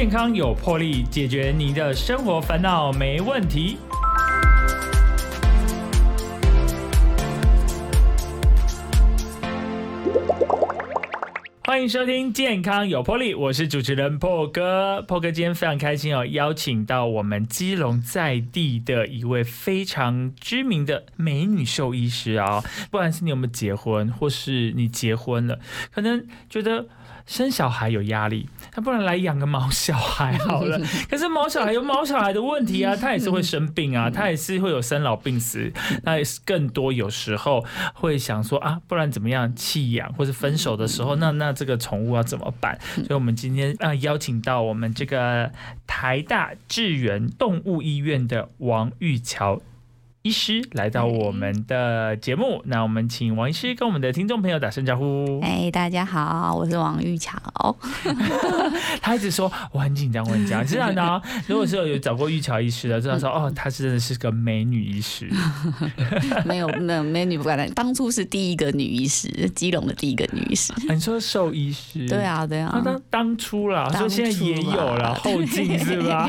健康有魄力，解决您的生活烦恼没问题。欢迎收听《健康有魄力》，我是主持人破哥。破哥今天非常开心哦，邀请到我们基隆在地的一位非常知名的美女兽医师啊。不管是你有没有结婚，或是你结婚了，可能觉得。生小孩有压力，那不然来养个毛小孩好了。可是毛小孩有毛小孩的问题啊，他也是会生病啊，他也是会有生老病死。那也是更多有时候会想说啊，不然怎么样弃养，或是分手的时候，那那这个宠物要怎么办？所以我们今天啊邀请到我们这个台大智源动物医院的王玉桥。医师来到我们的节目，那我们请王医师跟我们的听众朋友打声招呼。哎，大家好，我是王玉桥。他一直说我很紧张，我很紧张。这样的，如果是有找过玉桥医师的，知道说哦，她是真的是个美女医师。没有，没有美女不敢当当初是第一个女医师，基隆的第一个女医师。你说兽医师？对啊，对啊。当当初啦，说现在也有了后进是吧？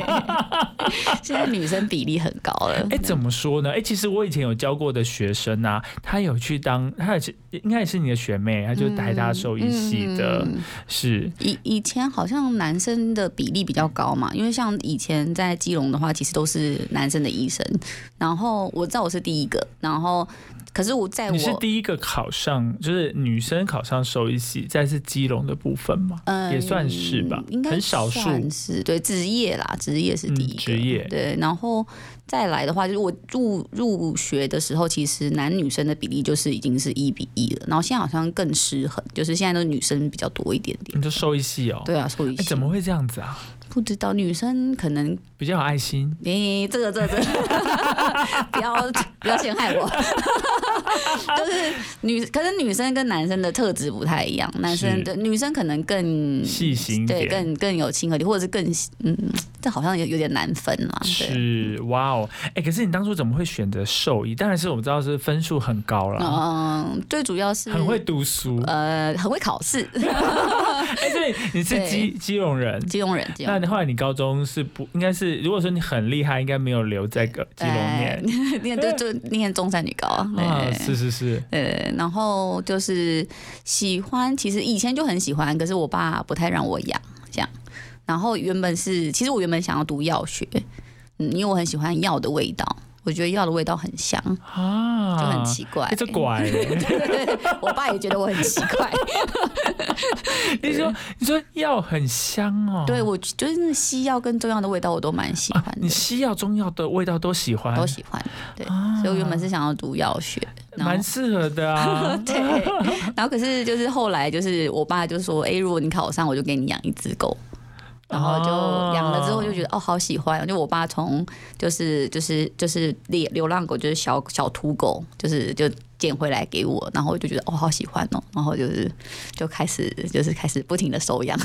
现在女生比例很高了。哎，怎么说呢？其实我以前有教过的学生啊，他有去当，他也是应该也是你的学妹，他就是台大兽医系的，是。以以前好像男生的比例比较高嘛，因为像以前在基隆的话，其实都是男生的医生，然后我知道我是第一个，然后。可是我在我你是第一个考上，就是女生考上兽医系，再是基隆的部分嘛，嗯，也算是吧，应该很少数。是对职业啦，职业是第一个。职业，对，然后再来的话，就是我入入学的时候，其实男女生的比例就是已经是一比一了，然后现在好像更失衡，就是现在都女生比较多一点点。你就兽医系哦？对啊，兽医系怎么会这样子啊？不知道女生可能比较有爱心。你这个这个这个，不要不要陷害我。就是女，可是女生跟男生的特质不太一样。男生的女生可能更细心，对，更更有亲和力，或者是更嗯，这好像有有点难分嘛。是哇哦，哎，可是你当初怎么会选择兽医？当然是我们知道是分数很高了。嗯，最主要是很会读书，呃，很会考试。哎，对，你是基基隆人，基隆人。那后来你高中是不应该是？如果说你很厉害，应该没有留在个基隆念，念就就念中山女高啊。是是是。呃，然后就是喜欢，其实以前就很喜欢，可是我爸不太让我养这样。然后原本是，其实我原本想要读药学，嗯，因为我很喜欢药的味道。我觉得药的味道很香啊，就很奇怪，这怪。我爸也觉得我很奇怪。你说，你说药很香哦。对，我就是西药跟中药的味道我都蛮喜欢的。你西药、中药的味道都喜欢？都喜欢。对，所以我原本是想要读药学，蛮适合的啊。对。然后可是就是后来就是我爸就说，哎，如果你考上，我就给你养一只狗。然后就养了之后就觉得哦好喜欢，就我爸从就是就是就是流流浪狗就是小小土狗，就是就捡回来给我，然后我就觉得哦好喜欢哦，然后就是就开始就是开始不停的收养。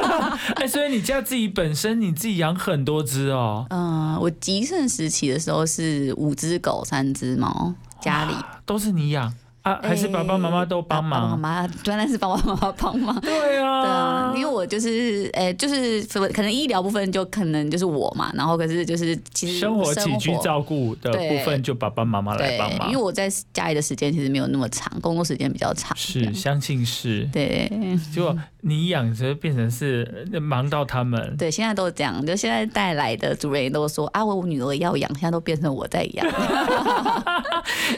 哎，所以你家自己本身你自己养很多只哦？嗯，我极盛时期的时候是五只狗三只猫，家里都是你养。啊，还是爸爸妈妈都帮忙。妈妈原来是爸爸妈妈帮忙。对啊，对啊，因为我就是，诶，就是可能医疗部分就可能就是我嘛，然后可是就是其实生活起居照顾的部分就爸爸妈妈来帮忙。因为我在家里的时间其实没有那么长，工作时间比较长。是，相信是。对，结果你养着变成是忙到他们。对，现在都这样，就现在带来的主人也都说啊，我女儿要养，现在都变成我在养。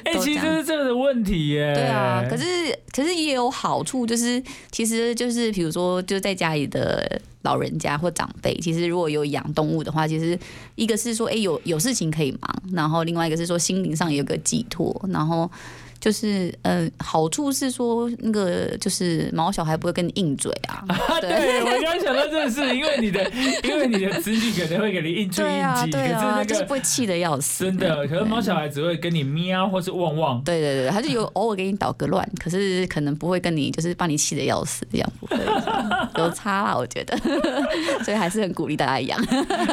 哎，其实是这个的问题。对啊，可是可是也有好处，就是其实就是比如说，就在家里的老人家或长辈，其实如果有养动物的话，其实一个是说，哎，有有事情可以忙，然后另外一个是说心灵上有个寄托，然后。就是呃，好处是说那个就是毛小孩不会跟你硬嘴啊。对，我刚想到这个事，因为你的 因为你的子女可能会给你硬嘴硬挤，可是那个不会气的要死。真的，可是毛小孩只会跟你喵或是汪汪。对对对，他就有偶尔给你捣个乱，可是可能不会跟你就是把你气的要死这样，不会有差啦，我觉得。所以还是很鼓励大家养。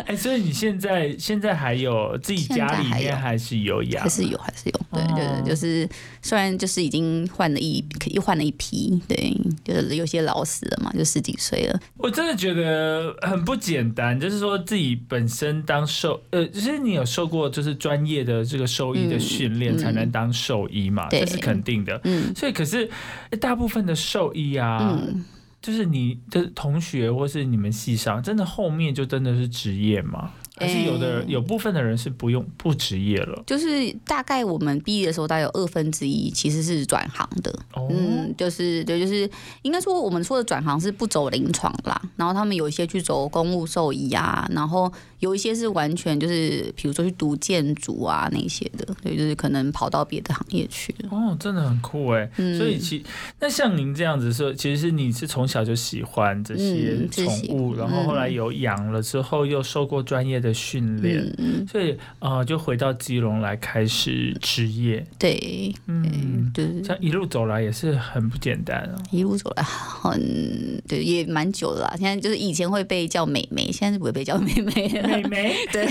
哎，所以你现在现在还有自己家里面还是有养？还是有还是有。对，哦就是就是虽然就是已经换了一又换了一批，对，就是有些老死了嘛，就十几岁了，我真的觉得很不简单，就是说自己本身当兽，呃，就是你有受过就是专业的这个兽医的训练，嗯才能当兽医嘛，对这是肯定的。嗯所以，可是呃大部分的兽医啊，嗯。就是你的同学或是你们系上，真的后面就真的是职业吗？还是有的、诶有部分的人是不用不职业了？就是大概我们毕业的时候，大概有二分之一其实是转行的，哦，嗯，就是对，就是应该说我们说的转行是不走临床啦，然后他们有一些去走公务兽医啊，然后有一些是完全就是比如说去读建筑啊那些的，对，就是可能跑到别的行业去了。哦，真的很酷哎！嗯所以其那像您这样子说，其实是你是从小就喜欢这些宠物，然后后来有养了之后，又受过专业的训练，所以呃，就回到基隆来开始职业。对，嗯，就是这样一路走来也是很不简单啊。一路走来很对，也蛮久了啦。现在就是以前会被叫妹妹，现在是不会被叫妹妹了。妹妹，对，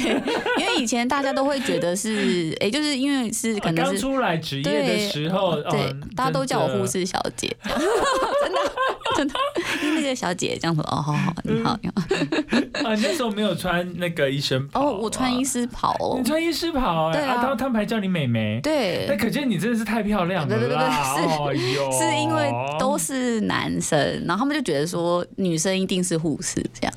因为以前大家都会觉得是，哎、就是因为是可能是刚出来职业的时候，对哦，大家都叫我护士。小姐，真的 真的，因为那个小姐这样说，哦，好好，你好，你好。啊，你那时候没有穿那个医生袍啊。哦，我穿医师袍。哦你，穿医师袍哎，对啊。他们他们还叫你妹妹，那，可见你真的是太漂亮了对对对啦！对 哎呦，是因为都是男生，然后他们就觉得说女生一定是护士这样，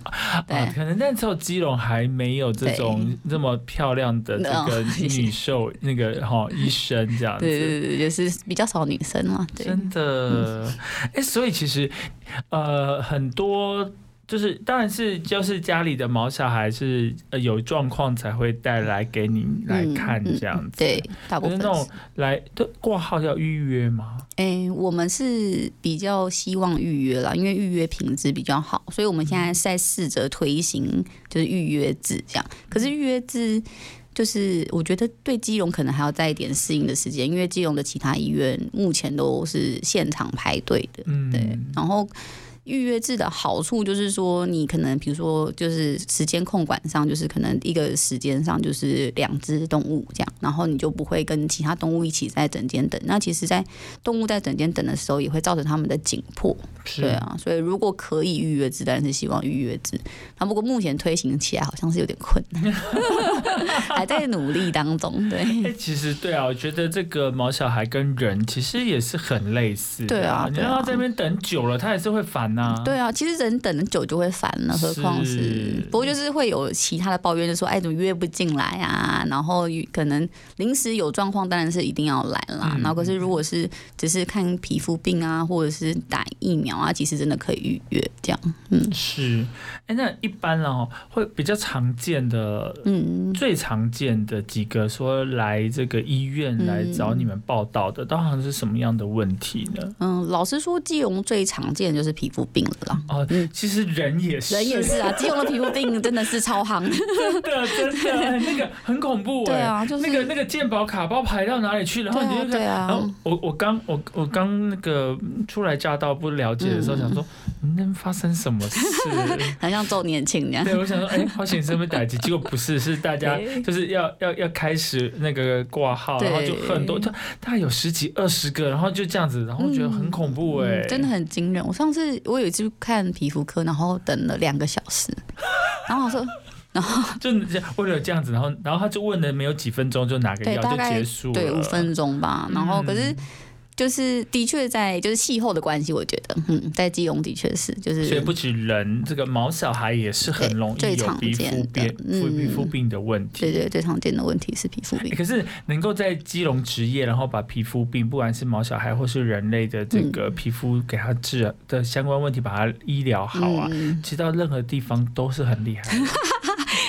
对。啊，可能那时候基隆还没有这种这么漂亮的这个 女兽那个哈医生这样对子。对 对，就是比较少女生嘛，对，真的，哎、所以其实，呃，很多就是，当然是就是家里的毛小孩是呃有状况才会带来给你来看这样子。嗯对，大部分是那种来都挂号要预约吗？哎、我们是比较希望预约了，因为预约品质比较好，所以我们现在在试着推行就是预约制这样。可是预约制就是我觉得对基隆可能还要再一点适应的时间，因为基隆的其他医院目前都是现场排队的，嗯，对，然后。预约制的好处就是说，你可能比如说就是时间控管上，就是可能一个时间上就是两只动物这样，然后你就不会跟其他动物一起在整间等。那其实，在动物在整间等的时候，也会造成他们的紧迫。对啊，所以如果可以预约制，当然是希望预约制。那不过目前推行起来好像是有点困难，还在努力当中。对，哎、其实对啊，我觉得这个毛小孩跟人其实也是很类似的、对啊对啊你让他在那边等久了，他也是会烦呐、对啊，其实人等的久就会烦了，何况是是不过就是会有其他的抱怨，就说哎怎么约不进来啊？然后可能临时有状况，当然是一定要来啦。嗯然后可是如果是只是看皮肤病啊，或者是打疫苗啊，其实真的可以预约这样。嗯是，哎、那一般哦，会比较常见的。嗯，最常见的几个说来这个医院来找你们报道的，当然是什么样的问题呢？嗯，老实说，基隆最常见的就是皮肤病了啦。哦，其实人也是，嗯人也是啊，基隆的皮肤病真的是超夯。真的真的，哎那个很恐怖哎、对啊，就是那个那个健保卡包排到哪里去，然后你就看，对啊然后我我刚我我刚那个初来乍到不了解的时候，嗯想说那发生什么事？好像周年庆那样。对，我想说，哎、好险是不是打击？结果不是，是大家就是要要要开始那个挂号，然后就很多，大大概有十几二十个，然后就这样子，然后觉得很恐怖哎、嗯真的很惊人。我上次我有一次去看皮肤科，然后等了两个小时，然后我说，然后就为了这样子，然后然后他就问了没有几分钟就拿个药就结束了，对五分钟吧，然后可是嗯就是的确在就是气候的关系，我觉得嗯，在基隆的确是就是所以不止人，这个毛小孩也是很容易有皮肤病、皮肤病的问题。对对最常见的问题是皮肤病欸。可是能够在基隆职业，然后把皮肤病，不管是毛小孩或是人类的这个皮肤给他治的相关问题，把它医疗好啊，嗯，其实到任何地方都是很厉害的。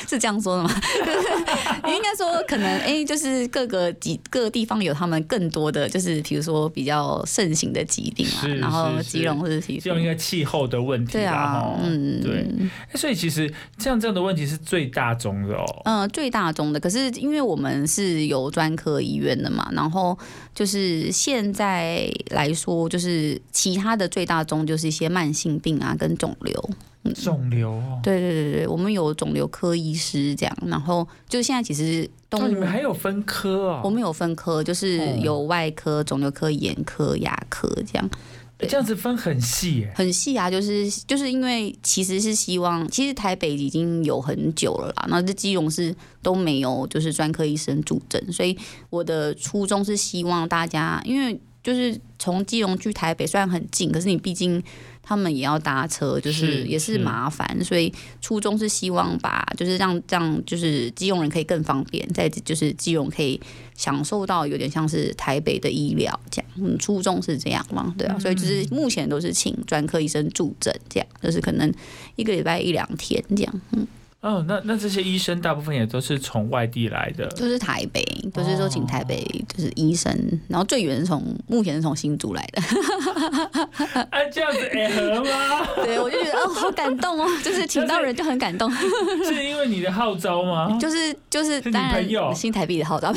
是这样说的吗？你应该说可能哎、就是各个几各个地方有他们更多的，就是比如说比较盛行的疾病啊，然后是基隆是皮肤基隆应该气候的问题啦，对啊，，嗯，对。欸所以其实像这样的问题是最大宗的哦。嗯，最大宗的，可是因为我们是有专科医院的嘛，然后就是现在来说，就是其他的最大宗就是一些慢性病啊，跟肿瘤。肿瘤哦，对对对对，我们有肿瘤科医师这样，然后就现在其实动哦，物你们还有分科哦，我们有分科，就是哦有外科、肿瘤科、眼科、牙科这样。对这样子分很细耶。很细啊，就是就是因为其实是希望，其实台北已经有很久了啦，那这基隆是都没有就是专科医生主诊，所以我的初衷是希望大家，因为就是从基隆去台北虽然很近，可是你毕竟他们也要搭车，就是是也是是麻烦，所以初衷是希望把就是让让就是基隆人可以更方便，在就是基隆可以享受到有点像是台北的医疗这样，嗯，初衷是这样嘛，对啊，所以就是目前都是请专科医生助诊这样，就是可能一个礼拜一两天这样，嗯，哦，那那这些医生大部分也都是从外地来的，都是台北，都是说请台北就是医生，然后最远是从目前是从新竹来的，哎，这样子哎合吗？对我就觉得哦好感动哦，就是请到人就很感动，是因为你的号召吗？就是就是是你当然朋友新台币的号召。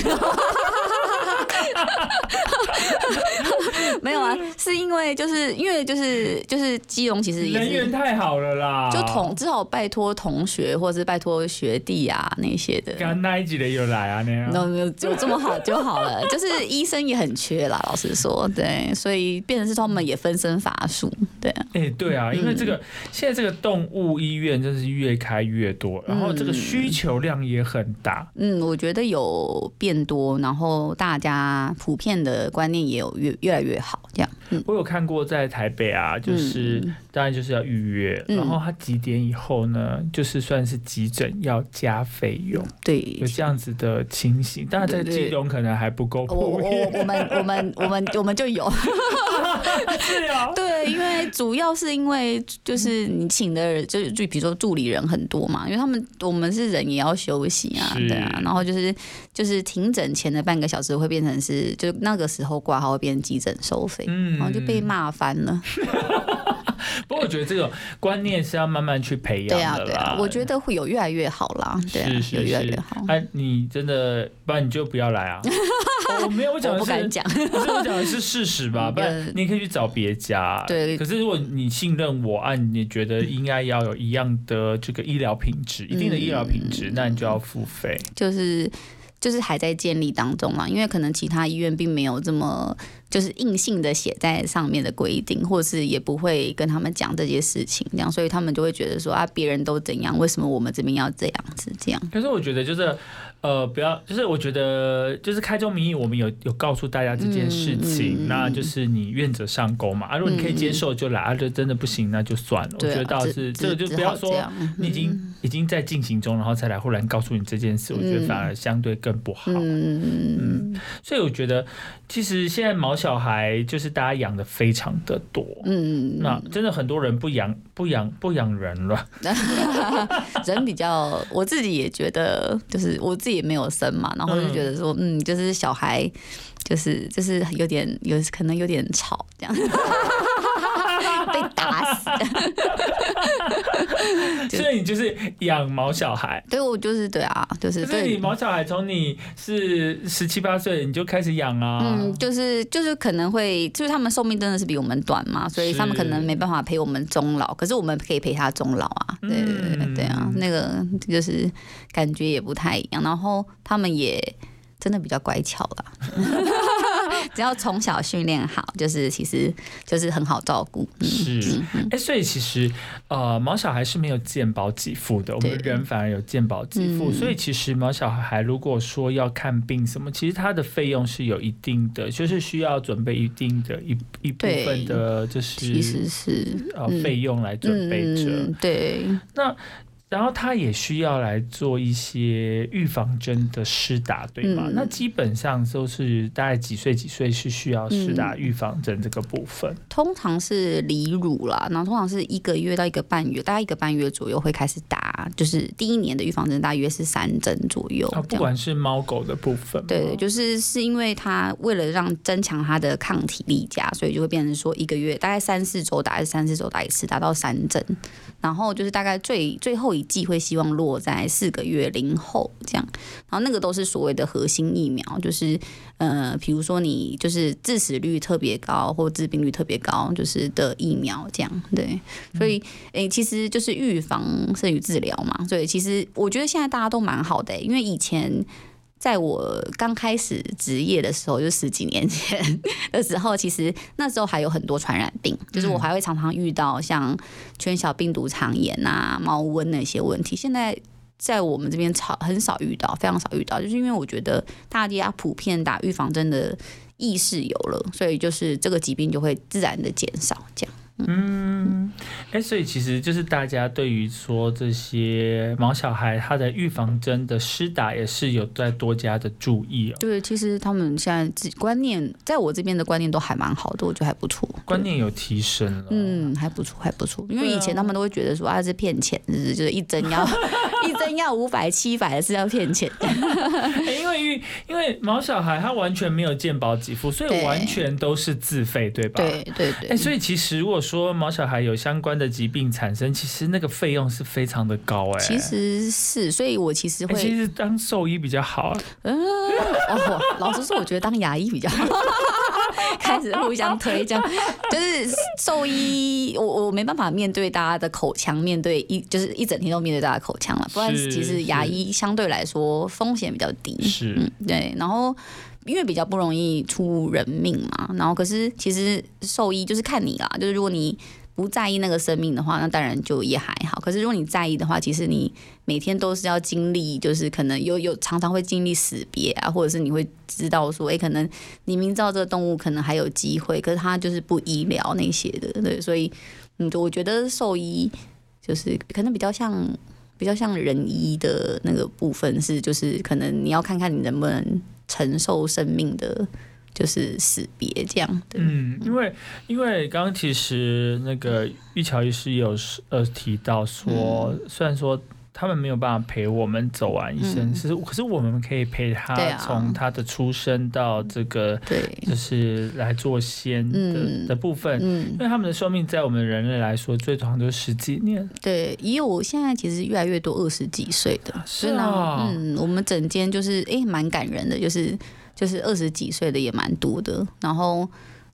没有啊，是因为就是因为就是就是基隆其实也是人缘太好了啦，就同只好拜托同学或者是拜托学弟啊那些的。刚那一集的有来啊那样。那有有这么好就好了，就是医生也很缺啦，老实说，对，所以变成是他们也分身乏术，对啊，哎、对啊，因为这个、嗯现在这个动物医院真是越开越多，然后这个需求量也很大。嗯，我觉得有变多，然后大家普遍的观念也有越越来越好，这样，嗯，我有看过在台北啊，就是、当然就是要预约，嗯。然后他几点以后呢，就是算是急诊要加费用，对有，这样子的情形。当然在对对基隆可能还不够我我，我们我们我们我们就有 是啊，对，因为主要是因为就是你请的人，就就比如说助理人很多嘛，因为他们我们是人也要休息啊，对啊，然后就是就是停诊前的半个小时会变成是，就那个时候挂号会变成急诊收费，嗯然后就被骂翻了。不过我觉得这种观念是要慢慢去培对啊，养的啦。对啊，我觉得会有越来越好啦，对啊，是是有越来越是好。哎、你真的，不然你就不要来啊！我 没有，我讲的是我不敢讲，不是我讲的是事实吧？不然你可以去找别家。对可是如果你信任我，按，你觉得应该要有一样的这个医疗品质，一定的医疗品质，嗯那你就要付费。就是就是还在建立当中嘛，因为可能其他医院并没有这么就是硬性的写在上面的规定，或是也不会跟他们讲这些事情，这样，所以他们就会觉得说啊，别人都怎样，为什么我们这边要这样子？这样，可是我觉得就是。呃，不要，就是我觉得，就是开宗明义，我们有有告诉大家这件事情，嗯嗯那就是你愿者上钩嘛。啊，如果你可以接受就来，啊，就真的不行那就算了。我觉得倒是这个就不要说你已经已经在进行中，然后才来忽然告诉你这件事，我觉得反而相对更不好嗯。嗯所以我觉得，其实现在毛小孩就是大家养的非常的多，嗯，那真的很多人不养不养不养人了。人比较，我自己也觉得，就是我自己也没有生嘛，然后就觉得说，嗯，就是小孩，就是就是有点有可能有点吵这样。被打死，就 所以你就是养毛小孩。对我就是对啊，就是所以你，毛小孩从你是十七八岁你就开始养啊，嗯，就是就是可能会，就是他们寿命真的是比我们短嘛，所以他们可能没办法陪我们终老，可是我们可以陪他终老啊，对对对啊，那个就是感觉也不太一样，然后他们也真的比较乖巧啦。只要从小训练好，就是其实就是很好照顾。嗯是，哎、所以其实呃，毛小孩是没有健保给付的，我们人反而有健保给付，嗯。所以其实毛小孩如果说要看病什么，其实他的费用是有一定的，就是需要准备一定的一一部分的，就是其实是呃嗯费用来准备着。嗯，对，那然后他也需要来做一些预防针的施打，对吗？嗯那基本上都是大概几岁几岁是需要施打预防针这个部分。通常是离乳啦，然后通常是一个月到一个半月，大概一个半月左右会开始打，就是第一年的预防针大约是三针左右啊，不管是猫狗的部分，对对，就是是因为它为了让增强它的抗体力加，所以就会变成说一个月大概三四周打，还是三四周打一次，打到三针。然后就是大概最最后一季会希望落在四个月龄后这样，然后那个都是所谓的核心疫苗，就是呃，比如说你就是致死率特别高或致病率特别高，就是的疫苗这样对，所以诶、其实就是预防胜于治疗疗嘛。所以其实我觉得现在大家都蛮好的、因为以前。在我刚开始职业的时候，就十几年前的时候，其实那时候还有很多传染病，就是我还会常常遇到像犬小病毒肠炎啊、猫瘟那些问题。现在在我们这边少很少遇到，非常少遇到，就是因为我觉得大家普遍打预防针的意识有了，所以就是这个疾病就会自然的减少，这样。嗯，哎、所以其实就是大家对于说这些毛小孩他的预防针的施打也是有在多加的注意哦，对，其实他们现在自己观念，在我这边的观念都还蛮好的，我觉得还不错。观念有提升了。嗯，还不错，还不错。因为以前他们都会觉得说啊，是骗钱，就是就是一针要 一针要五百七百的是要骗钱。欸因为因因为毛小孩他完全没有健保给付，所以完全都是自费，对吧？。对对对哎、对，所以其实如果说毛小孩有相关的疾病产生，其实那个费用是非常的高哎、其实是，所以我其实哎、其会，实当兽医比较好。嗯哦，老实说，我觉得当牙医比较好。开始互相推，这样就是兽医，我我没办法面对大家的口腔，面对一就是一整天都面对大家的口腔了，不然其实牙医相对来说风险比较低。是，嗯，对，然后因为比较不容易出人命嘛，然后可是其实兽医就是看你啦，就是如果你不在意那个生命的话，那当然就也还好。可是如果你在意的话，其实你每天都是要经历，就是可能有有常常会经历死别啊，或者是你会知道说，哎、可能你明知道这个动物可能还有机会，可是它就是不医疗那些的，对，所以嗯，我觉得兽医就是可能比较像。比较像人医的那个部分是，就是可能你要看看你能不能承受生命的，就是死别这样的。嗯，因为因为刚刚其实那个玉桥医师也有呃提到说，虽然说。他们没有办法陪我们走完一生，嗯。是、可是我们可以陪他从他的出生到这个对，就是来做仙的、嗯。的部分，嗯。因，为他们的寿命在我们人类来说，最长就是十几年。对，也有现在其实越来越多二十几岁的，是啊嗯，我们整间就是诶蛮感人的，就是就是二十几岁的也蛮多的，然后。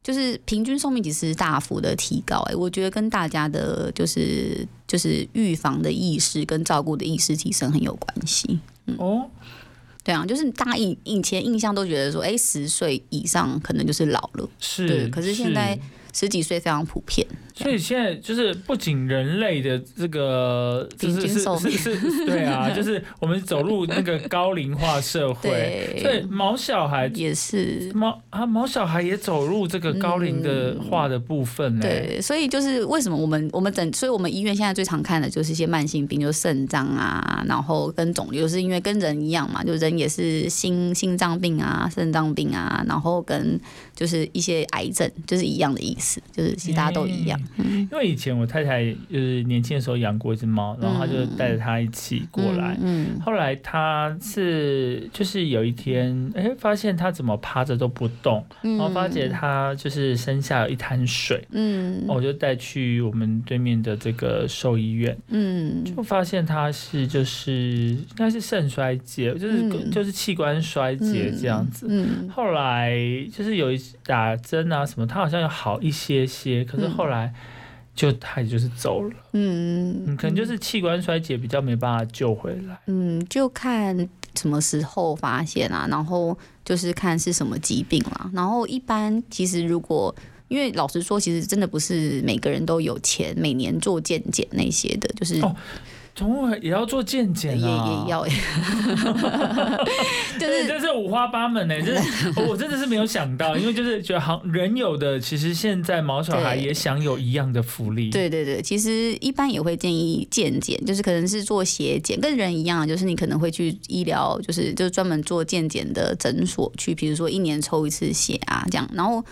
就是平均寿命其实大幅的提高、哎，我觉得跟大家的就是就是预防的意识跟照顾的意识提升很有关系。嗯哦，对啊，就是大家以以前印象都觉得说，哎、十岁以上可能就是老了，是，对可是现在十几岁非常普遍。所以现在就是不仅人类的这个就是是是是，对啊，就是我们走入那个高龄化社会，对所以毛小孩也是。毛啊毛小孩也走入这个高龄的化的部分呢。对，所以就是为什么我们我们整，所以我们医院现在最常看的就是一些慢性病，就是肾脏啊，然后跟肿瘤，就是因为跟人一样嘛，就人也是心心脏病啊、肾脏病啊，然后跟就是一些癌症，就是一样的意思，就是其实大家都一样。因为以前我太太就是年轻的时候养过一只猫，然后她就带着它一起过来。嗯，嗯。后来她是就是有一天，哎、发现它怎么趴着都不动，嗯。然后发觉它就是身下有一滩水，嗯。我就带去我们对面的这个兽医院，嗯。就发现它是就是应该是肾衰竭，就是、嗯。就是器官衰竭这样子。嗯后来就是有一打针啊什么，它好像有好一些些，可是后来就他也就是走了，嗯嗯，可能就是器官衰竭比较没办法救回来。嗯，就看什么时候发现啊，然后就是看是什么疾病啦。然后一般其实如果因为老实说，其实真的不是每个人都有钱每年做健检那些的，就是哦宠物也要做健检也啊，也要，就对，是真是五花八门呢、就是我真的是没有想到，因为就是觉得好人有的，其实现在毛小孩也享有一样的福利。对对对，其实一般也会建议健检，就是可能是做血检，跟人一样，就是你可能会去医疗，就是就是专门做健检的诊所去，比如说一年抽一次血啊，这样，然后。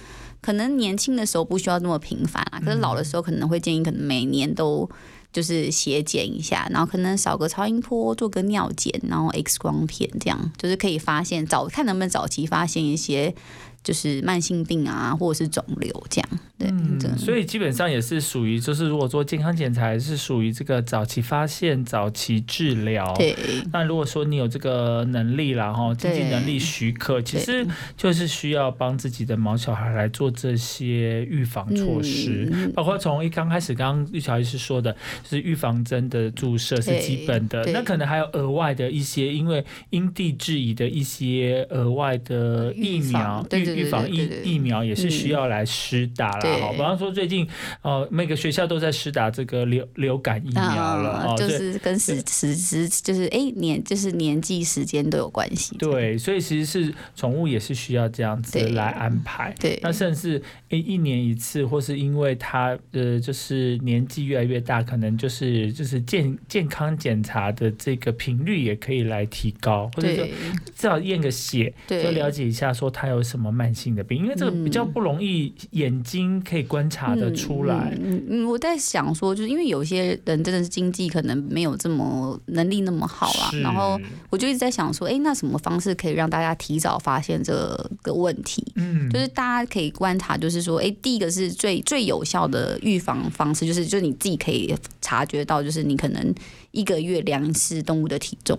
可能年轻的时候不需要那么频繁啊，可是老的时候可能会建议，可能每年都就是血检一下，然后可能扫个超音波，做个尿检，然后 X 光片，这样就是可以发现早看能不能早期发现一些就是慢性病啊，或者是肿瘤这样。对，嗯这，所以基本上也是属于，就是如果做健康检查，是属于这个早期发现、早期治疗。。对。那如果说你有这个能力啦，哈，经济能力许可，其实就是需要帮自己的毛小孩来做这些预防措施，嗯包括从一刚开始，刚刚玉乔医师说的，就是预防针的注射是基本的，对。那可能还有额外的一些，因为因地制宜的一些额外的疫苗预预防疫疫苗也是需嗯要来施打啦。好，比方说最近呃每个学校都在施打这个流流感疫苗了就是跟时时时就是哎、年就是年纪时间都有关系。对，所以其实是宠物也是需要这样子来安排。对那甚至诶一年一次，或是因为它呃就是年纪越来越大，可能就是就是健健康检查的这个频率也可以来提高，或者说对至少验个血，对，就了解一下说它有什么慢性的病，因为这个比较不容易眼睛可以观察得出来。嗯嗯嗯，我在想说，就是因为有些人真的是经济可能没有这么能力那么好啦，是然后我就一直在想说，哎、那什么方式可以让大家提早发现这个问题？嗯，就是大家可以观察，就是说，哎、第一个是最最有效的预防方式，就是就是你自己可以察觉到，就是你可能一个月量一次动物的体重，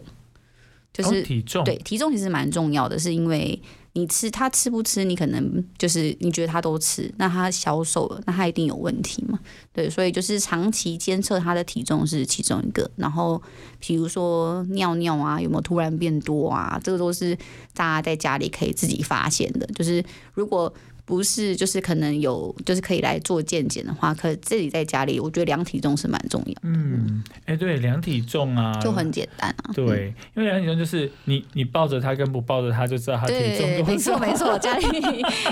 就是、哦体重对，体重其实蛮重要的，是因为你吃他吃不吃，你可能就是你觉得他都吃，那他消瘦了，那他一定有问题嘛？对，所以就是长期监测他的体重是其中一个，然后比如说尿尿啊，有没有突然变多啊，这个都是大家在家里可以自己发现的。就是如果不是，就是可能有，就是可以来做健检的话，可自己在家里，我觉得量体重是蛮重要，嗯，哎、对，量体重啊，就很简单啊。对，因为量体重就是你你抱着它跟不抱着它就知道它体重对，多没错。没错，家里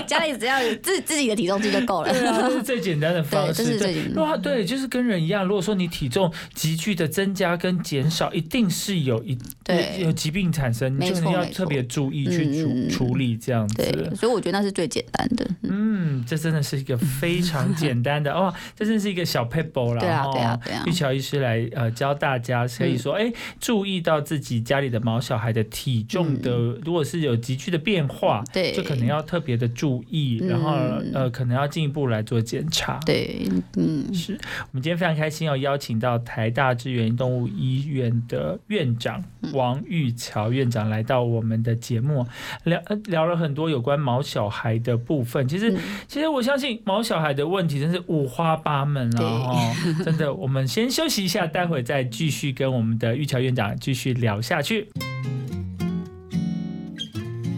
家里只要有自自己的体重计就够了。对啊，这是最简单的方对，这式。对是最简单。如果对，就是跟人一样。如果说你体重急剧的增加跟减少，一定是有一对有疾病产生，你就是要特别注意去处、处理这样对，子。所以我觉得那是最简单的。嗯，这真的是一个非常简单的 哦，这真是一个小 paper 啦。对啊哦对啊对啊。玉桥医师来呃教大家，可以说哎、注意到自己家里的毛小孩的体重的，如果是有急剧的变化，嗯对。就可能要特别的注意，然后嗯。呃可能要进一步来做检查。对，嗯，是。我们今天非常开心哦，邀请到台大志源动物医院的院长嗯。王玉桥院长来到我们的节目，聊呃聊了很多有关毛小孩的部分。其实，嗯其实我相信毛小孩的问题真是五花八门啊！哦，真的，我们先休息一下，待会再继续跟我们的玉桥院长继续聊下去。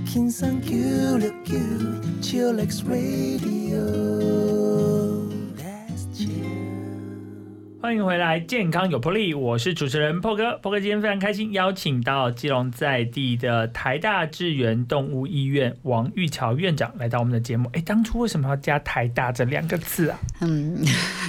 King San Q Q Chillax Radio. 欢迎回来，健康有魄力，我是主持人 PO 哥。PO 哥今天非常开心，邀请到基隆在地的台大志源动物医院王玉桥院长来到我们的节目。哎，当初为什么要加台大这两个字啊？嗯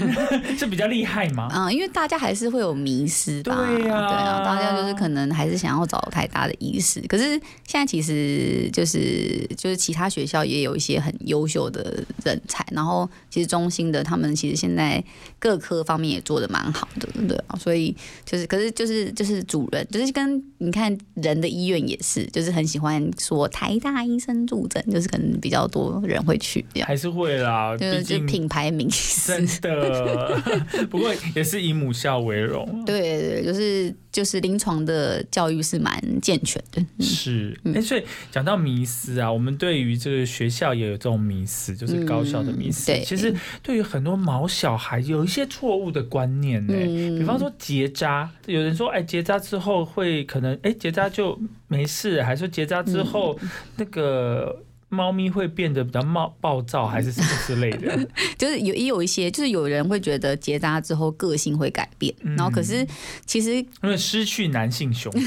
是比较厉害吗？嗯，因为大家还是会有迷失吧，对呀对啊，大家就是可能还是想要找台大的医师，可是现在其实就是就是其他学校也有一些很优秀的人才，然后其实中心的他们其实现在各科方面也做的蛮好的，对啊，所以就是可是就是就是主任，就是跟你看人的医院也是，就是很喜欢说台大医生助诊，就是可能比较多人会去这样，还是会啦，就是品牌名真师。的，不过也是以母校为荣。对对，就是就是临床的教育是蛮健全的。是，哎、嗯所以讲到迷思啊，我们对于这个学校也有这种迷思，就是高校的迷思。嗯对其实对于很多毛小孩有一些错误的观念呢、嗯比方说结扎，有人说，哎，结扎之后会可能，哎，结扎就没事，还说结扎之后、嗯那个。猫咪会变得比较暴暴躁，还是什么之类的？就是有也有一些，就是有人会觉得结扎之后个性会改变，嗯然后可是其实因为失去男性雄风，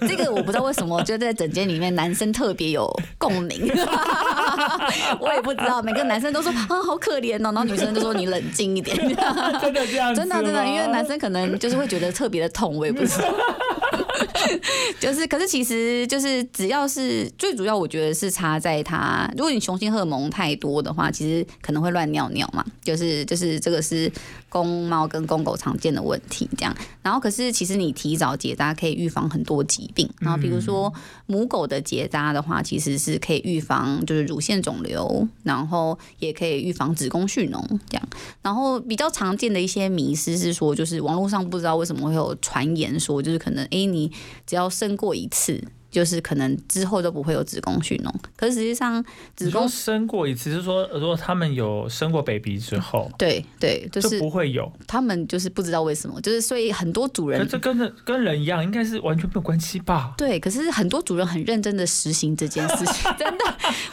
这个我不知道为什么，就在整间里面男生特别有共鸣，我也不知道，每个男生都说啊好可怜哦，然后女生就说你冷静一点，真的这样？真的真的，因为男生可能就是会觉得特别的痛，我也不知道。就是，可是其实就是只要是最主要，我觉得是差在它，如果你雄性荷尔蒙太多的话，其实可能会乱尿尿嘛，就是就是这个是公猫跟公狗常见的问题，这样。然后可是其实你提早结扎可以预防很多疾病，然后比如说母狗的结扎的话，其实是可以预防就是乳腺肿瘤，然后也可以预防子宫蓄脓这样。然后比较常见的一些迷思是说，就是网络上不知道为什么会有传言说，就是可能诶你只要生过一次。就是可能之后都不会有子宫蓄脓，可是实际上子宫生过一次，是说如果他们有生过 baby 之后，对对，就就是不会有。他们就是不知道为什么，就是所以很多主人这跟人跟人一样，应该是完全没有关系吧？对，可是很多主人很认真的实行这件事情，真的，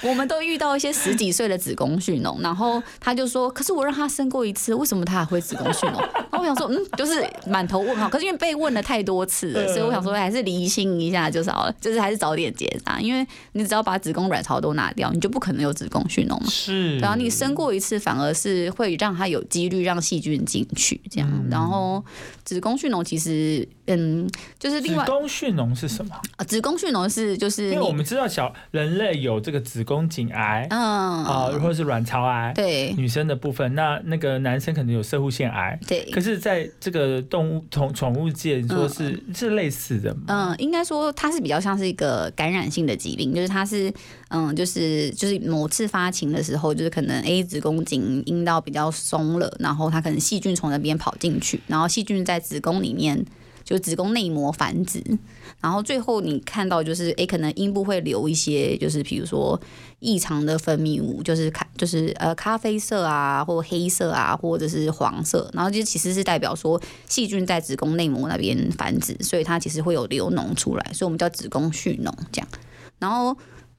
我们都遇到一些十几岁的子宫蓄脓，然后他就说，可是我让他生过一次，为什么他还会子宫蓄脓？然后我想说，嗯，就是满头问号。可是因为被问了太多次了，所以我想说还是厘清一下就是好了，就是还是早点结扎，因为你只要把子宫卵巢都拿掉，你就不可能有子宫蓄脓嘛。是。然后你生过一次，反而是会让它有几率让细菌进去，这样。然后子宫蓄脓其实，嗯，就是另外子宫蓄脓是什么？啊，子宫蓄脓是就是因为我们知道小人类有这个子宫颈癌嗯啊，或者是卵巢癌，对女生的部分，那那个男生可能有射护腺癌。对可是，在这个动物宠宠物界，你说是是类似的吗？嗯，应该说它是比较像是一个感染性的疾病，就是它是嗯，就是就是某次发情的时候，就是可能 A 子宫颈阴道比较松了，然后它可能细菌从那边跑进去，然后细菌在子宫里面。就子宫内膜繁殖，然后最后你看到就是，诶，可能阴部会留一些，就是比如说异常的分泌物，就是咖，就是呃咖啡色啊，或黑色啊，或者是黄色，然后就其实是代表说细菌在子宫内膜那边繁殖，所以它其实会有流脓出来，所以我们叫子宫蓄脓这样。然后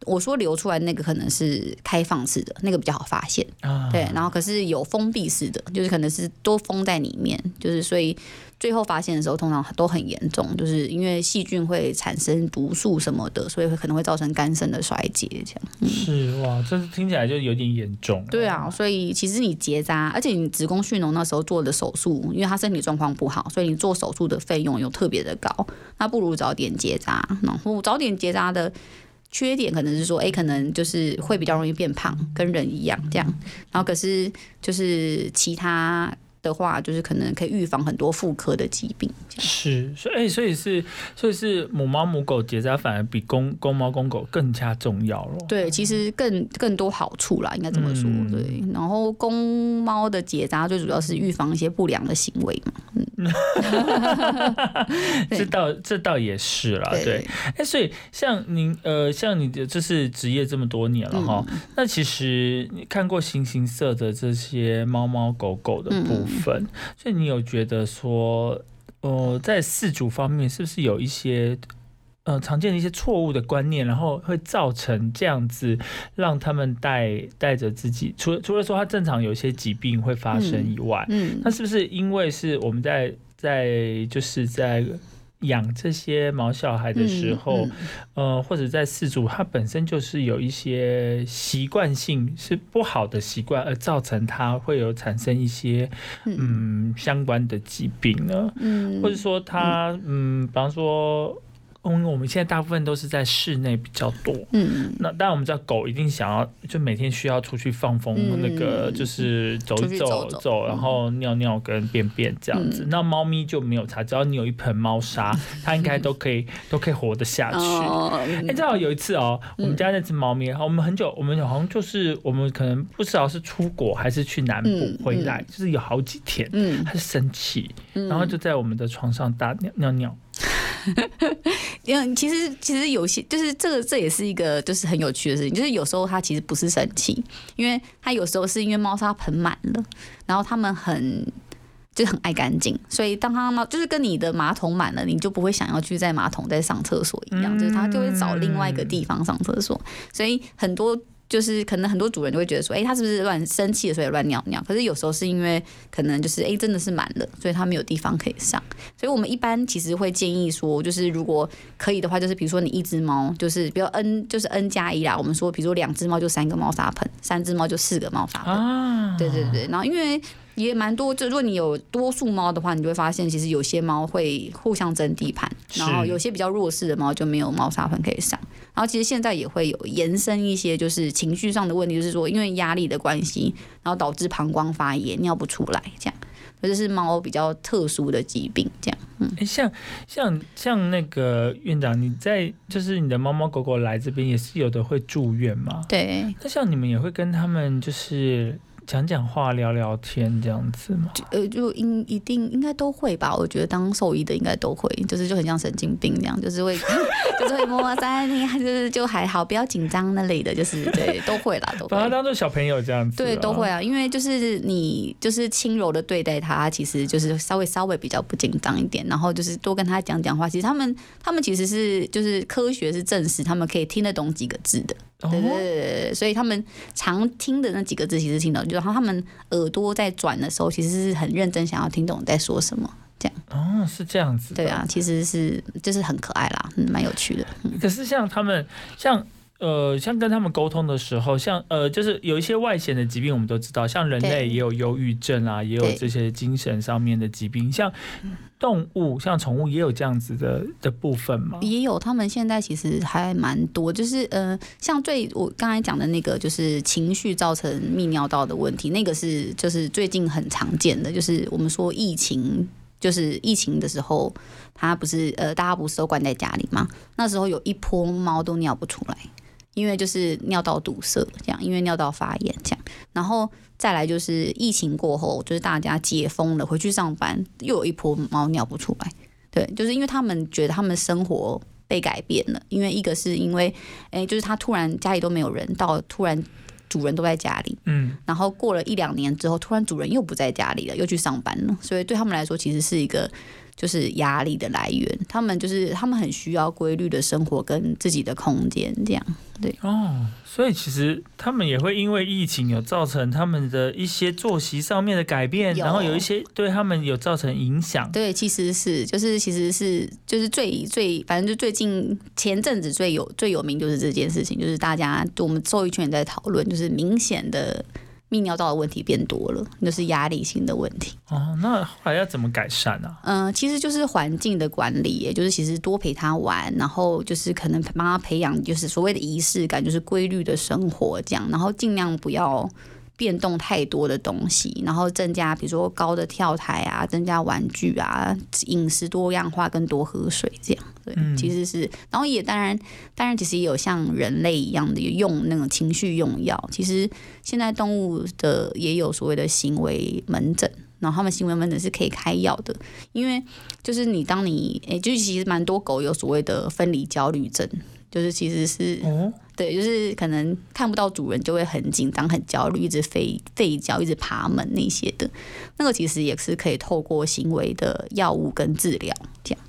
我说流出来那个可能是开放式的，那个比较好发现。啊，对，然后可是有封闭式的，就是可能是都封在里面，就是所以最后发现的时候通常都很严重，就是因为细菌会产生毒素什么的，所以会可能会造成肝肾的衰竭这样。是哇，这听起来就有点严重。对啊，所以其实你结扎，而且你子宫蓄脓那时候做的手术，因为他身体状况不好，所以你做手术的费用又特别的高，那不如早点结扎。然后早点结扎的缺点可能是说，哎，可能就是会比较容易变胖，跟人一样这样。然后可是就是其他的话，就是可能可以预防很多妇科的疾病。是，所以、哎所以是，所以是母猫母狗结扎反而比公公猫公狗更加重要了。对，其实更更多好处啦，应该这么说。嗯对，然后公猫的结扎最主要是预防一些不良的行为嘛。嗯 这倒这倒也是啦，对。哎、所以像您呃，像你的这是职业这么多年了哈，嗯那其实你看过形形色的这些猫猫狗狗的部分，嗯所以你有觉得说，呃，在四主方面是不是有一些？呃，常见的一些错误的观念，然后会造成这样子，让他们带带着自己，除了除了说他正常有一些疾病会发生以外，嗯那是不是因为是我们在在就是在养这些毛小孩的时候，嗯呃，或者在饲主他本身就是有一些习惯性是不好的习惯，而造成他会有产生一些嗯相关的疾病呢？嗯或者说他嗯，比方说。因为我们现在大部分都是在室内比较多，嗯。那当然我们知道狗一定想要，就每天需要出去放风，嗯那个就是走一走走然后尿尿跟便便这样子。嗯。那猫咪就没有差，只要你有一盆猫砂，它应该都可以都可以活得下去。哦。哎、正好有一次哦，我们家那只猫咪，我们很久，我们好像就是我们可能不知道是出国还是去南部嗯回来，就是有好几天，嗯。它是生气，嗯然后就在我们的床上大尿尿尿。因为其实其实有些就是这个这也是一个就是很有趣的事情，就是有时候它其实不是生气，因为它有时候是因为猫砂盆满了，然后它们很。就是很爱干净，所以当它猫就是跟你的马桶满了，你就不会想要去在马桶再上厕所一样，嗯就是它就会找另外一个地方上厕所。所以很多就是可能很多主人就会觉得说，哎、它是不是乱生气了，所以乱尿尿？可是有时候是因为可能就是哎、真的是满了，所以它没有地方可以上。所以我们一般其实会建议说，就是如果可以的话，就是比如说你一只猫，就是比如 n 就是 n 加一啦。我们说，比如说两只猫就三个猫砂盆，三只猫就四个猫砂盆。啊，对对对，然后因为也蛮多。就如果你有多数猫的话，你就会发现，其实有些猫会互相争地盘，然后有些比较弱势的猫就没有猫砂盆可以上。然后其实现在也会有延伸一些，就是情绪上的问题，就是说因为压力的关系，然后导致膀胱发炎、尿不出来这样。这是猫比较特殊的疾病，这样。哎，像像像那个院长，你在就是你的猫猫狗狗来这边，也是有的会住院吗？对，那像你们也会跟他们就是讲讲话、聊聊天这样子吗？呃，就应一定应该都会吧。我觉得当兽医的应该都会，就是就很像神经病那样，就是会 就是会摸摸在你，就是就还好，不要紧张那类的，就是对都会啦，都会把它。当做小朋友这样子、对，都会。啊，因为就是你就是轻柔的对待他，其实就是稍微稍微比较不紧张一点，然后就是多跟他讲讲话。其实他们他们其实是就是科学是证实他们可以听得懂几个字的，哦对对对对对，所以他们常听的那几个字其实听懂，就然后他们耳朵在转的时候，其实是很认真想要听懂你在说什么。这样哦，是这样子。对啊，。其实是就是很可爱啦，嗯，蛮有趣的。可是像他们像。呃，像跟他们沟通的时候，像呃，就是有一些外显的疾病，我们都知道，像人类也有忧郁症啊，也有这些精神上面的疾病。像动物，像宠物也有这样子的的部分吗？也有，他们现在其实还蛮多，就是呃，像最我刚才讲的那个，就是情绪造成泌尿道的问题，那个是就是最近很常见的，就是我们说疫情。就是疫情的时候，它不是呃，大家不是都关在家里吗？那时候有一波猫都尿不出来，因为就是尿道堵塞，这样，因为尿道发炎这样。然后再来就是疫情过后，就是大家解封了，回去上班，又有一波猫尿不出来。对，就是因为他们觉得他们生活被改变了，因为一个是因为，哎、就是他突然家里都没有人，到突然主人都在家里，嗯，然后过了一两年之后，突然主人又不在家里了，又去上班了，所以对他们来说其实是一个就是压力的来源。他们就是他们很需要规律的生活跟自己的空间，这样对。哦，所以其实他们也会因为疫情有造成他们的一些作息上面的改变，然后有一些对他们有造成影响。对，其实是就是其实是就是最最反正就最近前阵子最有最有名就是这件事情，就是大家我们兽医圈也在讨论，就是明显的泌尿道的问题变多了，那是压力性的问题。哦，那后来要怎么改善啊？嗯、其实就是环境的管理，也就是其实多陪他玩，然后就是可能帮他培养就是所谓的仪式感，就是规律的生活这样，然后尽量不要变动太多的东西，然后增加比如说高的跳台啊，增加玩具啊，饮食多样化跟多喝水这样。对，嗯其实是，然后也当然当然其实也有像人类一样的用那种情绪用药，其实现在动物的也有所谓的行为门诊。然后他们行为门诊是可以开药的，因为就是你当你诶、就是其实蛮多狗有所谓的分离焦虑症，就是其实是哦，对，就是可能看不到主人就会很紧张、很焦虑，一直吠吠叫、一直爬门那些的，那个其实也是可以透过行为的药物跟治疗这样。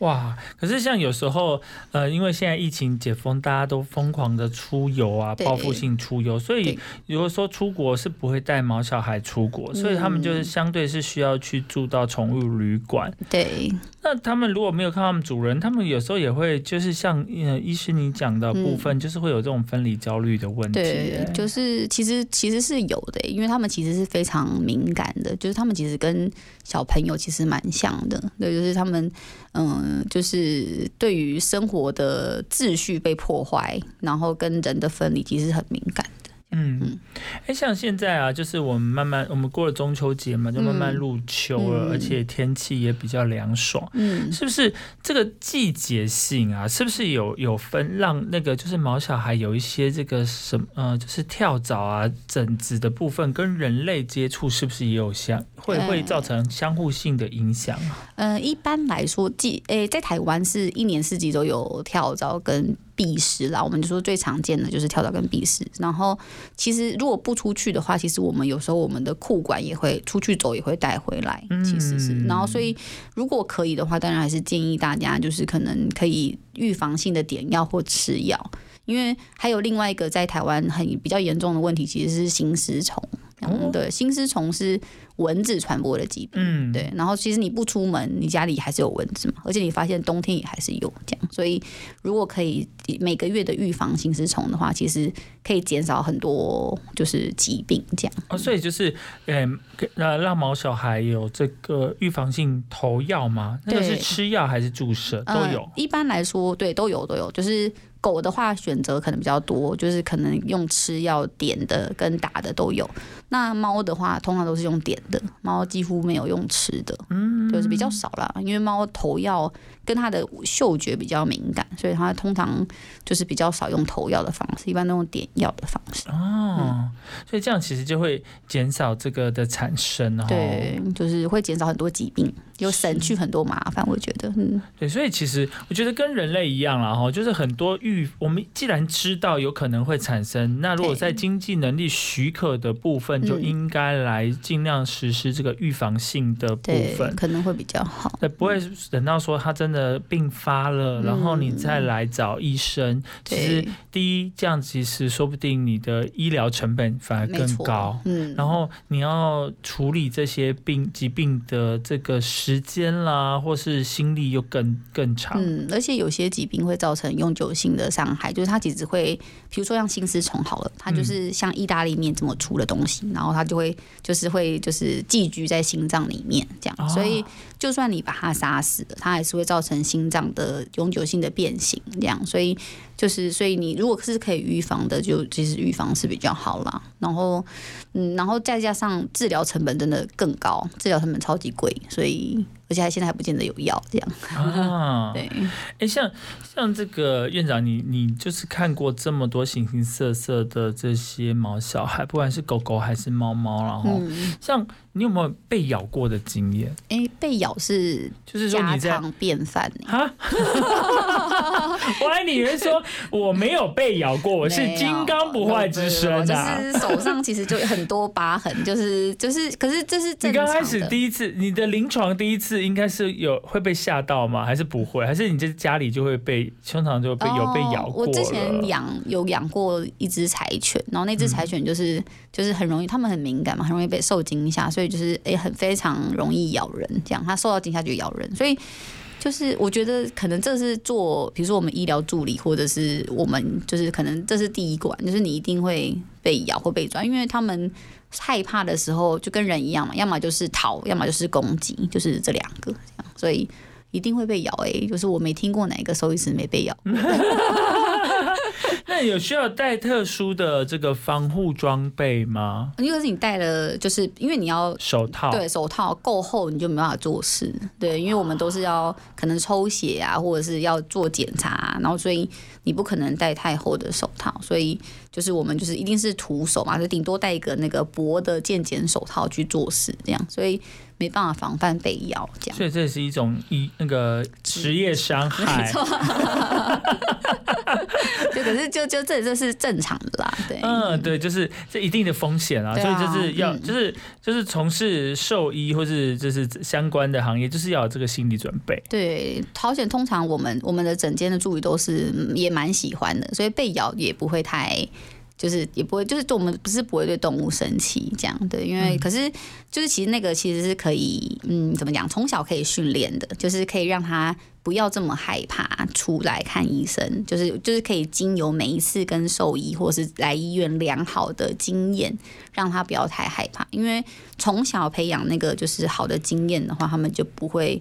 哇！可是像有时候，呃，因为现在疫情解封，大家都疯狂的出游啊，报复性出游，所以如果说出国是不会带毛小孩出国，所以他们就是相对是需要去住到宠物旅馆。对，那他们如果没有看他们主人，他们有时候也会就是像呃医师你讲的部分，就是会有这种分离焦虑的问题。嗯对，就是其实其实是有的，因为他们其实是非常敏感的，就是他们其实跟小朋友其实蛮像的，对，就是他们嗯，就是对于生活的秩序被破坏，然后跟人的分离，其实很敏感的。嗯，哎、像现在啊，就是我们慢慢，我们过了中秋节嘛，就慢慢入秋了，嗯。而且天气也比较凉爽，嗯，是不是？这个季节性啊，是不是有有分让那个就是毛小孩有一些这个什么呃，就是跳蚤啊、疹子的部分跟人类接触，是不是也有相会会哎造成相互性的影响啊？呃，一般来说，季诶、在台湾是一年四季都有跳蚤跟蜱虱啦。我们就说最常见的就是跳蚤跟蜱虱。然后其实如果不出去的话，其实我们有时候我们的裤管也会出去走也会带回来，其实是。嗯然后所以如果可以的话，当然还是建议大家就是可能可以预防性的点药或吃药。因为还有另外一个在台湾很比较严重的问题，其实是心丝虫。对，心丝虫是蚊子传播的疾病。嗯，对，然后其实你不出门，你家里还是有蚊子嘛，而且你发现冬天也还是有这样，所以如果可以每个月的预防心丝虫的话，其实可以减少很多就是疾病这样。哦，所以就是，嗯，呃，让毛小孩有这个预防性投药吗？那个是吃药还是注射都有呃？一般来说，对，都有都有，就是。狗的话选择可能比较多，就是可能用吃药点的跟打的都有。那猫的话，通常都是用点的，猫几乎没有用吃的，嗯，就是比较少啦。因为猫头药跟它的嗅觉比较敏感，所以它通常就是比较少用投药的方式，一般都用点药的方式。哦，所以这样其实就会减少这个的产生哦。对，就是会减少很多疾病，有省去很多麻烦。我觉得，嗯，对，所以其实我觉得跟人类一样啦，哈，就是很多预，我们既然知道有可能会产生，那如果在经济能力许可的部分，就嗯应该来尽量实施这个预防性的部分，。可能会比较好。对，不会等到说他真的病发了，然后你再来找医生。其实，第一，这样其实说不定你的医疗成本反而更高。嗯，然后你要处理这些病疾病的这个时间啦，或是心力又更更长。嗯，而且有些疾病会造成永久性的伤害，就是它其实会，比如说像心丝虫好了，它就是像意大利面这么粗的东西，然后它就会就是会就是寄居在心脏里面这样，哦。所以就算你把它杀死了，它还是会造成心脏的永久性的变形这样，所以就是所以你如果是可以预防的，就其实预防是比较好啦。然后嗯，然后再加上治疗成本真的更高，治疗成本超级贵，所以而且还现在还不见得有药这样，啊，对。哎，像像这个院长，你你就是看过这么多形形色色的这些毛小孩，不管是狗狗还是猫猫，然后、嗯，像你有没有被咬过的经验？哎、被咬是就是说家你在常便饭啊、我还以为说我没有被咬过，我是金刚不坏之身。是手上其实就有很多疤痕，就是就是，可是这是你。刚开始第一次，你的临床第一次应该是有会被吓到吗？还是不会？还是你在家里就会被，通常就被有被咬过我之前养有养过一只柴犬，然后那只柴犬就是、就是很容易，它们很敏感嘛，很容易被受惊吓，所以就是诶、很非常容易咬人，这样它受到惊吓就咬人，所以。就是我觉得可能这是做，比如说我们医疗助理，或者是我们就是可能这是第一关，就是你一定会被咬或被抓，因为他们害怕的时候就跟人一样嘛，要么就是逃，要么就是攻击，就是这两个这样，所以一定会被咬。诶、就是我没听过哪一个兽医师没被咬。那有需要带特殊的这个防护装备吗？因为是你戴了，就是因为你要手套？对手套够厚，你就没办法做事。对，因为我们都是要可能抽血啊，或者是要做检查啊、然后所以你不可能戴太厚的手套，所以就是我们就是一定是徒手嘛，就顶多戴一个那个薄的健检手套去做事，这样，所以没办法防范被咬这样。所以这是一种一那个职业伤害。没错，就可是就就这这是正常的啦，对，嗯，对，就是这一定的风险啊，所以就是要、嗯就是就是从事兽医或是就是相关的行业，就是要有这个心理准备。对，好险，通常我们我们的整间的助理都是嗯也蛮喜欢的，所以被咬也不会太。就是也不会，就是对我们不是不会对动物生气这样对，因为、可是就是其实那个其实是可以，嗯，怎么讲，从小可以训练的，就是可以让他不要这么害怕出来看医生，就是就是可以经由每一次跟兽医或是来医院良好的经验，让他不要太害怕，因为从小培养那个就是好的经验的话，他们就不会。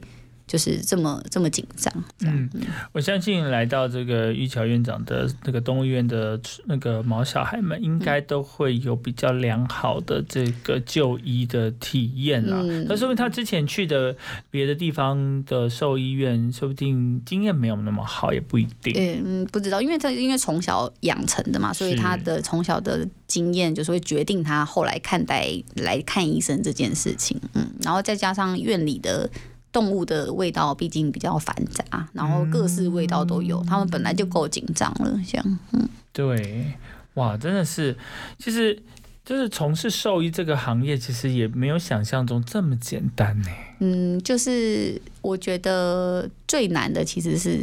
就是这么这么紧张，嗯，我相信来到这个玉桥院长的那个动物医院的那个毛小孩们，应该都会有比较良好的这个就医的体验啦。嗯那说明他之前去的别的地方的兽医院，说不定经验没有那么好，也不一定。嗯，不知道，因为他因为从小养成的嘛，所以他的从小的经验就是会决定他后来看待来看医生这件事情。嗯，然后再加上院里的动物的味道毕竟比较繁杂，然后各式味道都有，他们本来就够紧张了，这样。嗯对，哇，真的是，其实就是从事兽医这个行业，其实也没有想象中这么简单呢。嗯，就是我觉得最难的其实是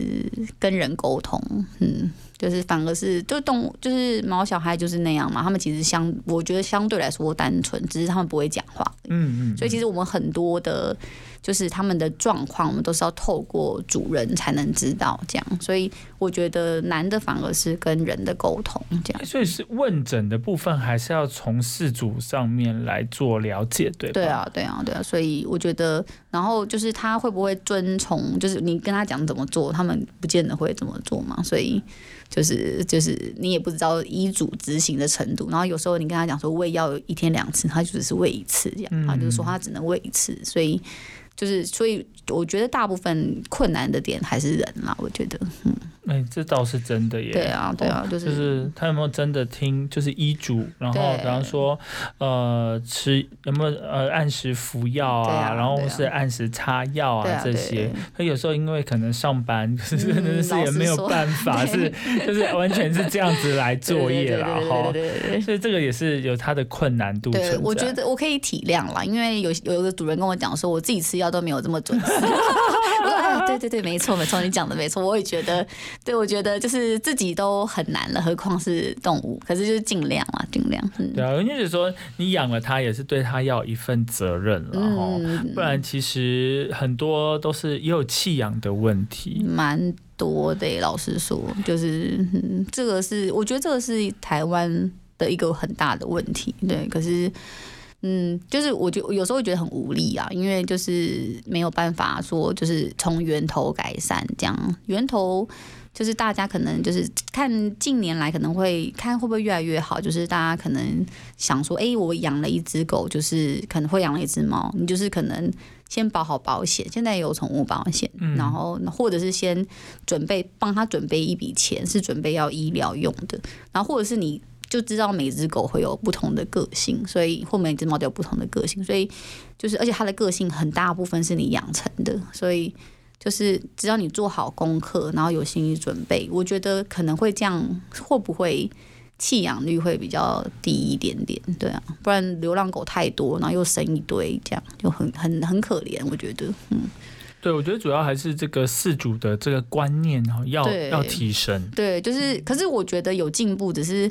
跟人沟通，嗯，就是反而是就动物就是毛小孩就是那样嘛，他们其实相我觉得相对来说单纯，只是他们不会讲话，嗯嗯，所以其实我们很多的，就是他们的状况，我们都是要透过主人才能知道这样，所以我觉得难的反而是跟人的沟通这样。所以是问诊的部分，还是要从事主上面来做了解，对吧？对啊，对啊，对啊，所以我觉得，然后就是他会不会遵从，就是你跟他讲怎么做，他们不见得会怎么做嘛，所以就是就是你也不知道医嘱执行的程度，然后有时候你跟他讲说喂药一天两次，他就只是喂一次这样，嗯。他就是说他只能喂一次，所以就是所以我觉得大部分困难的点还是人啦，我觉得，嗯，哎、这倒是真的耶。对啊，对啊，就就是是他有没有真的听，就是医嘱，然后比方说，呃，吃有没有呃按时服药啊，然后是按时擦药对啊这些。他有时候因为可能上班，可是真的是也没有办法，是就是完全是这样子来作业啦，哈。所以这个也是有他的困难度存在。对，我觉得我可以体谅啦，因为有有一个主人跟我讲说，我自己吃药都没有这么准时。对对对，没错没错，你讲的没错，我也觉得，对我觉得就是自己都很难了，何况是动物。可是就是尽量啊，尽量。嗯对啊，因为就是说你养了它，也是对它要一份责任了哈。嗯，不然其实很多都是也有弃养的问题。蛮多的耶，老实说，就是嗯，这个是我觉得这个是台湾的一个很大的问题。对，可是。嗯，就是我就有时候会觉得很无力啊，因为就是没有办法说，就是从源头改善这样。源头就是大家可能就是看近年来可能会看会不会越来越好，就是大家可能想说，哎、我养了一只狗，就是可能会养了一只猫，你就是可能先保好保险，现在也有宠物保险，嗯然后或者是先准备帮他准备一笔钱，是准备要医疗用的，然后或者是你。就知道每只狗会有不同的个性，所以或每只猫都有不同的个性，所以就是而且它的个性很大部分是你养成的，所以就是只要你做好功课，然后有心理准备，我觉得可能会这样，会不会弃养率会比较低一点点？对啊，不然流浪狗太多，然后又生一堆，这样就很很很可怜，我觉得。嗯，对，我觉得主要还是这个饲主的这个观念哈，要要提升。对，就是，可是我觉得有进步，只是。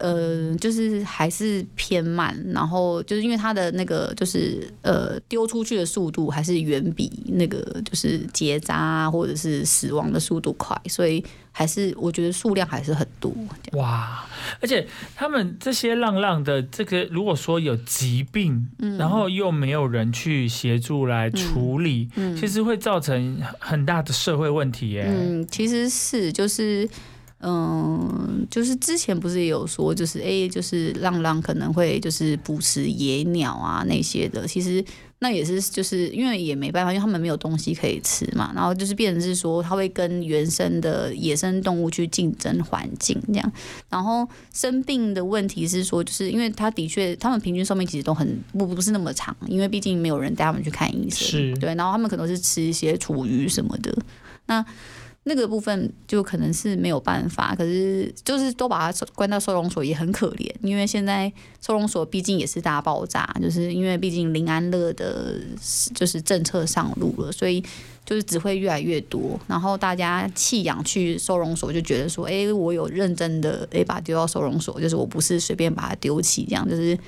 呃，就是还是偏慢，然后就是因为它的那个就是呃丢出去的速度还是远比那个就是结扎啊或者是死亡的速度快，所以还是我觉得数量还是很多。哇！而且他们这些浪浪的这个，如果说有疾病，嗯然后又没有人去协助来处理，嗯其实会造成很大的社会问题耶。嗯，其实是就是。嗯，就是之前不是也有说，就是哎、就是浪浪可能会就是捕食野鸟啊那些的，其实那也是就是因为也没办法，因为他们没有东西可以吃嘛，然后就是变成是说，它会跟原生的野生动物去竞争环境这样，然后生病的问题是说，就是因为它的确，他们平均寿命其实都很不不是那么长，因为毕竟没有人带他们去看医生，是对，然后他们可能是吃一些厨余什么的，那。那个部分就可能是没有办法，可是就是都把它关到收容所也很可怜，因为现在收容所毕竟也是大爆炸，就是因为毕竟林安乐的就是政策上路了，所以就是只会越来越多，然后大家弃养去收容所就觉得说，哎、我有认真的哎把它丢到收容所，就是我不是随便把它丢弃，这样就是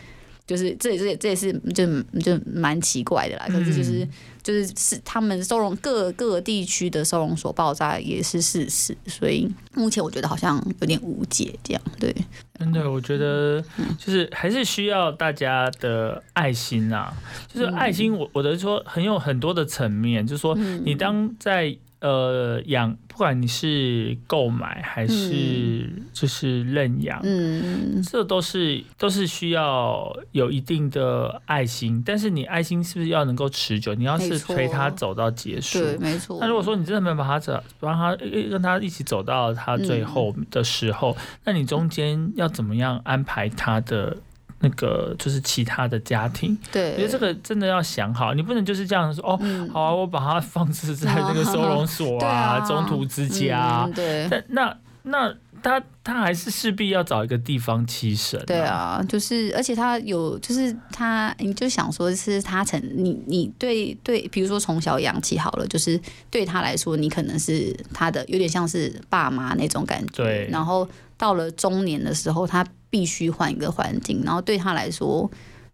就是这也这也这也是就就蛮奇怪的啦，可是就是。嗯。就是是他们收容各各个地区的收容所爆炸也是事实，所以目前我觉得好像有点无解，这样对，真的，我觉得嗯。就是还是需要大家的爱心啊。就是嗯。爱心，我我的说很有很多的层面，就是说嗯。你当在呃养，不管你是购买还是就是认养，嗯，这都是都是需要有一定的爱心，但是你爱心是不是要能够持久？你要是陪他走到结束。对，没错。那如果说你真的没有把他走，让他呃跟他一起走到他最后的时候，那你中间要怎么样安排他的那个就是其他的家庭？我对，觉得这个真的要想好，你不能就是这样说哦，嗯。好啊，我把它放置在这个收容所啊、啊。中途之家啊。嗯，对，但那那他他还是势必要找一个地方栖身、对，啊，就是而且他有，就是他，你就想说是他曾你你对对，比如说从小养起好了，就是对他来说，你可能是他的有点像是爸妈那种感觉。对。然后到了中年的时候，他必须换一个环境，然后对他来说，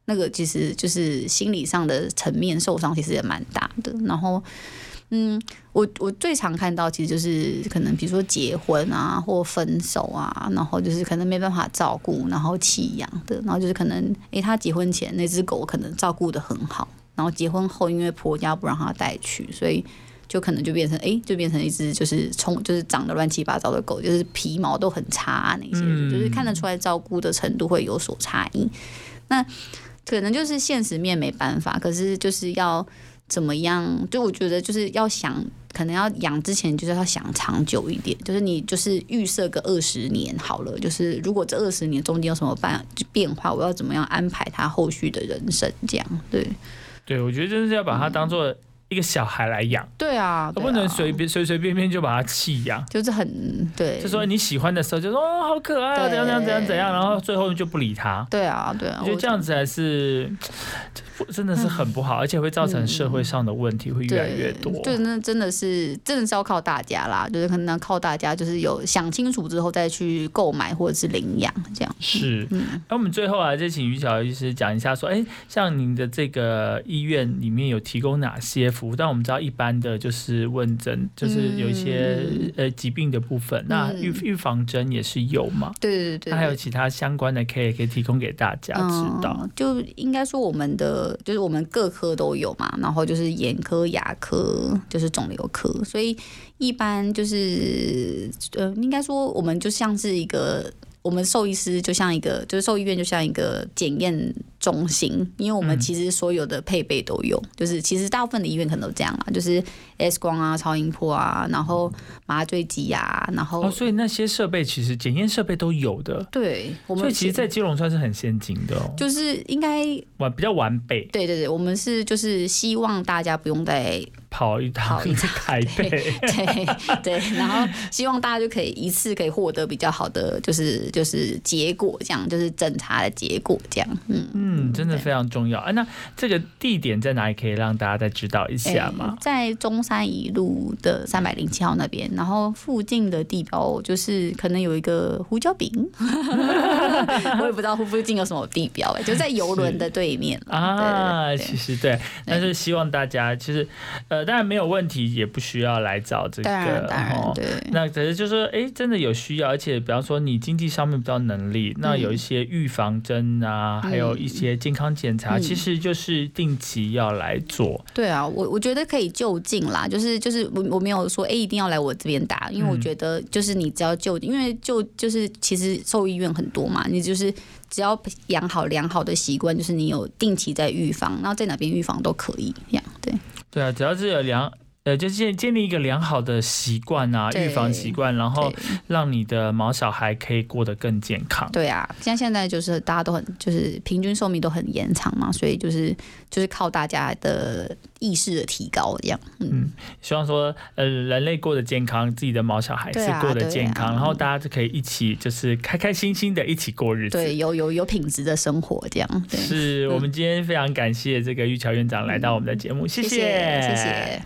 那个其实就是心理上的层面受伤，其实也蛮大的。然后。嗯，我我最常看到其实就是可能比如说结婚啊或分手啊，然后就是可能没办法照顾，然后弃养的，然后就是可能诶、他结婚前那只狗可能照顾的很好，然后结婚后因为婆家不让他带去，所以就可能就变成诶、就变成一只就是冲就是长得乱七八糟的狗，就是皮毛都很差、啊、那些，嗯就是看得出来照顾的程度会有所差异。那可能就是现实面没办法，可是就是要怎么样？就我觉得就是要想，可能要养之前就是要想长久一点，就是你就是预设个二十年好了，就是如果这二十年中间有什么办变化，我要怎么样安排他后续的人生？这样对对我觉得真的是要把它当做一个小孩来养，对啊，对啊不能随便随随便便就把它弃养。就是很对，就说你喜欢的时候就说哦好可爱啊，对怎样怎样怎样怎样，然后最后就不理他。对啊对啊，我觉得这样子还是 真的是很不好，而且会造成社会上的问题会越来越多。对，就那真的是真的是要靠大家啦，就是可能要靠大家，就是有想清楚之后再去购买或者是领养这样。是，嗯那我们最后啊，就请于小医师讲一下，说，哎，像您的这个医院里面有提供哪些服务？但我们知道一般的就是问诊，就是有一些、呃疾病的部分，那预预防针也是有嘛？对对对还有其他相关的，可以可以提供给大家知道。嗯，就应该说我们的就是我们各科都有嘛，然后就是眼科、牙科，就是肿瘤科，所以一般就是呃，应该说我们就像是一个。我们兽医师就像一个，就是兽医院就像一个检验中心，因为我们嗯。其实所有的配备都有，就是其实大部分的医院可能都这样啦，就是 X 光啊、超音波啊，然后麻醉机啊，然后、哦，所以那些设备其实检验设备都有的，对我们所以其实，在基隆算是很先进的哦，就是应该完比较完备，对对对，我们是就是希望大家不用再跑一趟跑一趟台北。对对，然后希望大家就可以一次可以获得比较好的就是就是结果，这样就是诊查的结果，这样嗯嗯，真的非常重要啊！那这个地点在哪里？可以让大家再知道一下吗？诶在中山一路的三百零七号那边，然后附近的地标就是可能有一个胡椒饼，我也不知道附近有什么地标、哎，就在游轮的对面啦啊，对对其实对，但是希望大家其实呃，当然没有问题，也不需要来找这个，当然个当然哦。对。那可是就是说，哎，真的有需要，而且比方说你经济上面比较能力，那有一些预防针啊，还有一些健康检查，嗯其实就是定期要来做。对啊，我我觉得可以就近啦，就是就是我我没有说哎、一定要来我这边打，因为我嗯觉得就是你只要就，因为就就是其实兽医院很多嘛，你就是只要养好良好的习惯，就是你有定期在预防，然后在哪边预防都可以，这样对对啊，只要是有两。呃，就建建立一个良好的习惯啊，预防习惯，然后让你的毛小孩可以过得更健康。对啊，像现在就是大家都很就是平均寿命都很延长嘛，所以就是就是靠大家的意识的提高，这样嗯希望说，呃，人类过得健康，自己的毛小孩是过得健康，然后大家就可以一起就是开开心心的一起过日子。对，有有有品质的生活这样，对，是我们今天非常感谢这个玉桥院长来到我们的节目，谢谢谢谢谢。